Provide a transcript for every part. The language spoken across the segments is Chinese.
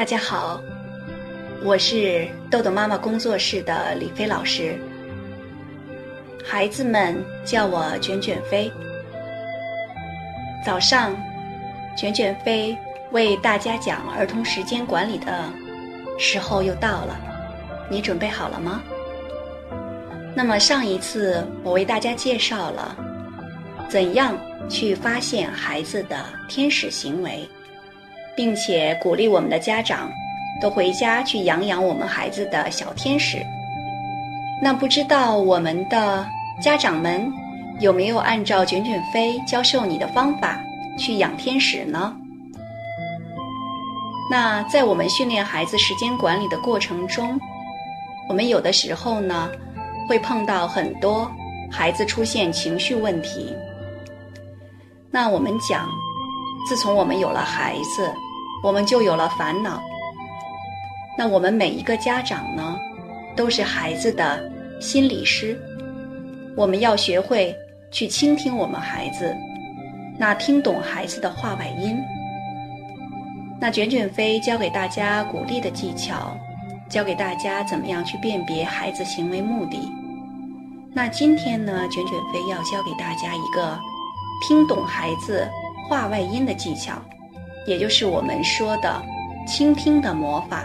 大家好，我是豆豆妈妈工作室的李飞老师。孩子们叫我卷卷飞。早上，卷卷飞为大家讲儿童时间管理的时候又到了，你准备好了吗？那么上一次我为大家介绍了怎样去发现孩子的天使行为。并且鼓励我们的家长都回家去养养我们孩子的小天使。那不知道我们的家长们有没有按照卷卷飞教授你的方法去养天使呢？那在我们训练孩子时间管理的过程中，我们有的时候呢会碰到很多孩子出现情绪问题。那我们讲，自从我们有了孩子。我们就有了烦恼。那我们每一个家长呢，都是孩子的心理师。我们要学会去倾听我们孩子，那听懂孩子的话外音。那卷卷飞教给大家鼓励的技巧，教给大家怎么样去辨别孩子行为目的。那今天呢，卷卷飞要教给大家一个听懂孩子话外音的技巧。也就是我们说的倾听的魔法。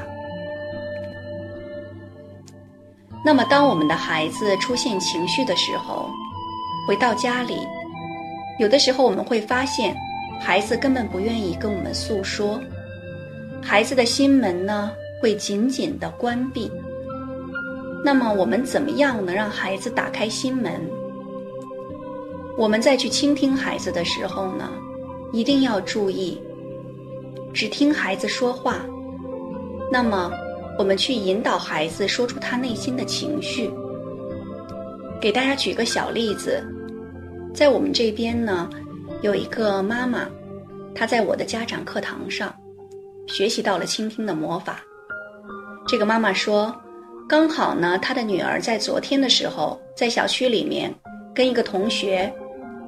那么，当我们的孩子出现情绪的时候，回到家里，有的时候我们会发现，孩子根本不愿意跟我们诉说，孩子的心门呢会紧紧的关闭。那么，我们怎么样能让孩子打开心门？我们再去倾听孩子的时候呢，一定要注意。只听孩子说话，那么我们去引导孩子说出他内心的情绪。给大家举个小例子，在我们这边呢，有一个妈妈，她在我的家长课堂上学习到了倾听的魔法。这个妈妈说，刚好呢，她的女儿在昨天的时候，在小区里面跟一个同学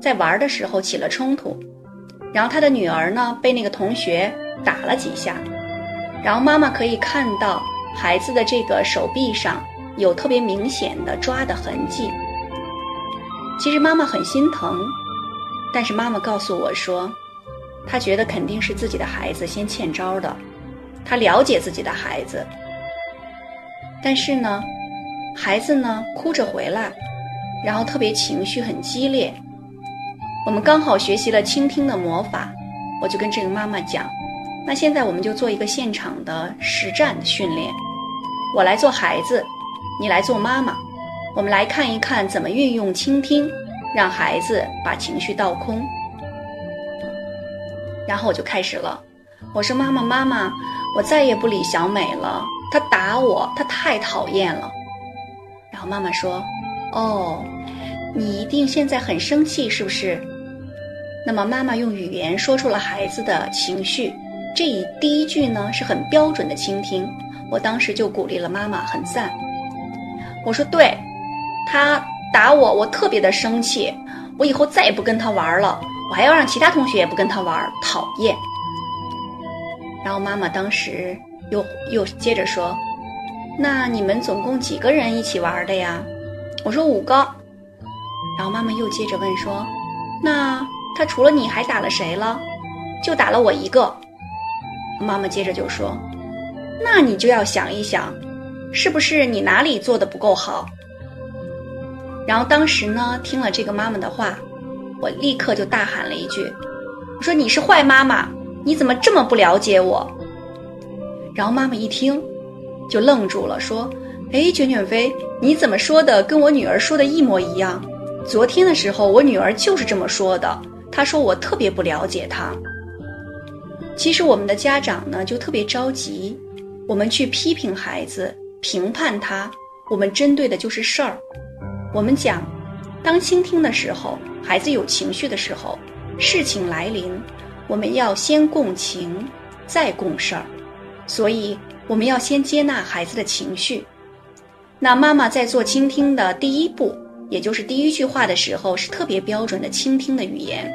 在玩的时候起了冲突，然后她的女儿呢被那个同学。打了几下，然后妈妈可以看到孩子的这个手臂上有特别明显的抓的痕迹。其实妈妈很心疼，但是妈妈告诉我说，她觉得肯定是自己的孩子先欠招的，她了解自己的孩子。但是呢，孩子呢哭着回来，然后特别情绪很激烈。我们刚好学习了倾听的魔法，我就跟这个妈妈讲。那现在我们就做一个现场的实战的训练，我来做孩子，你来做妈妈，我们来看一看怎么运用倾听，让孩子把情绪倒空。然后我就开始了，我说妈妈妈妈，我再也不理小美了，她打我，她太讨厌了。然后妈妈说，哦，你一定现在很生气是不是？那么妈妈用语言说出了孩子的情绪。这一第一句呢是很标准的倾听，我当时就鼓励了妈妈，很赞。我说对，他打我，我特别的生气，我以后再也不跟他玩了，我还要让其他同学也不跟他玩，讨厌。然后妈妈当时又又接着说，那你们总共几个人一起玩的呀？我说五个。然后妈妈又接着问说，那他除了你还打了谁了？就打了我一个。妈妈接着就说：“那你就要想一想，是不是你哪里做的不够好？”然后当时呢，听了这个妈妈的话，我立刻就大喊了一句：“我说你是坏妈妈，你怎么这么不了解我？”然后妈妈一听，就愣住了，说：“哎，卷卷飞，你怎么说的跟我女儿说的一模一样？昨天的时候，我女儿就是这么说的，她说我特别不了解她。”其实我们的家长呢，就特别着急，我们去批评孩子、评判他，我们针对的就是事儿。我们讲，当倾听的时候，孩子有情绪的时候，事情来临，我们要先共情，再共事儿。所以，我们要先接纳孩子的情绪。那妈妈在做倾听的第一步，也就是第一句话的时候，是特别标准的倾听的语言。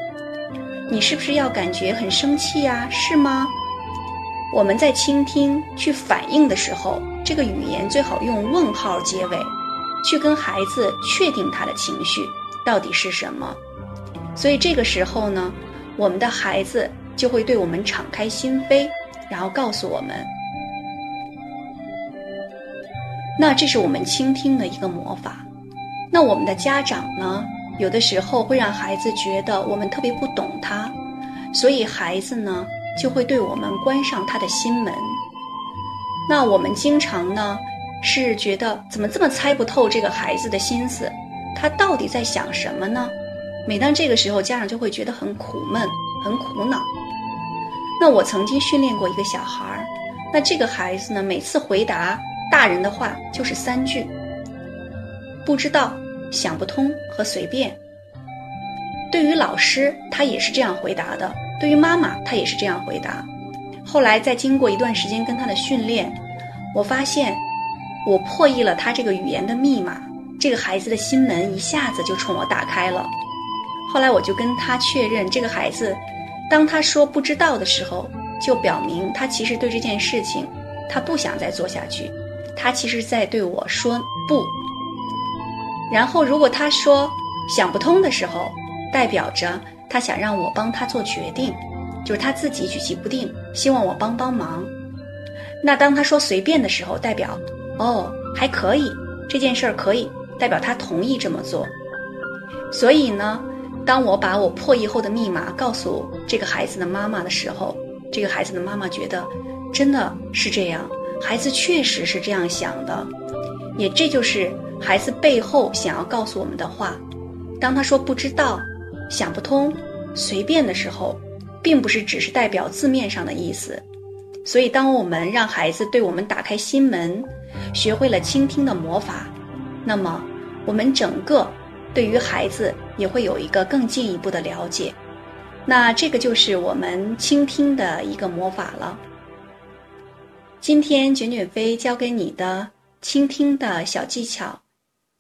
你是不是要感觉很生气呀？是吗？我们在倾听、去反应的时候，这个语言最好用问号结尾，去跟孩子确定他的情绪到底是什么。所以这个时候呢，我们的孩子就会对我们敞开心扉，然后告诉我们。那这是我们倾听的一个魔法。那我们的家长呢，有的时候会让孩子觉得我们特别不懂他，所以孩子呢。就会对我们关上他的心门。那我们经常呢是觉得怎么这么猜不透这个孩子的心思，他到底在想什么呢？每当这个时候，家长就会觉得很苦闷、很苦恼。那我曾经训练过一个小孩儿，那这个孩子呢，每次回答大人的话就是三句：不知道、想不通和随便。对于老师，他也是这样回答的。对于妈妈，他也是这样回答。后来在经过一段时间跟他的训练，我发现我破译了他这个语言的密码，这个孩子的心门一下子就冲我打开了。后来我就跟他确认，这个孩子当他说不知道的时候，就表明他其实对这件事情他不想再做下去，他其实在对我说不。然后如果他说想不通的时候，代表着。他想让我帮他做决定，就是他自己举棋不定，希望我帮帮忙。那当他说随便的时候，代表哦还可以，这件事儿可以，代表他同意这么做。所以呢，当我把我破译后的密码告诉这个孩子的妈妈的时候，这个孩子的妈妈觉得真的是这样，孩子确实是这样想的，也这就是孩子背后想要告诉我们的话。当他说不知道。想不通，随便的时候，并不是只是代表字面上的意思。所以，当我们让孩子对我们打开心门，学会了倾听的魔法，那么我们整个对于孩子也会有一个更进一步的了解。那这个就是我们倾听的一个魔法了。今天卷卷飞教给你的倾听的小技巧，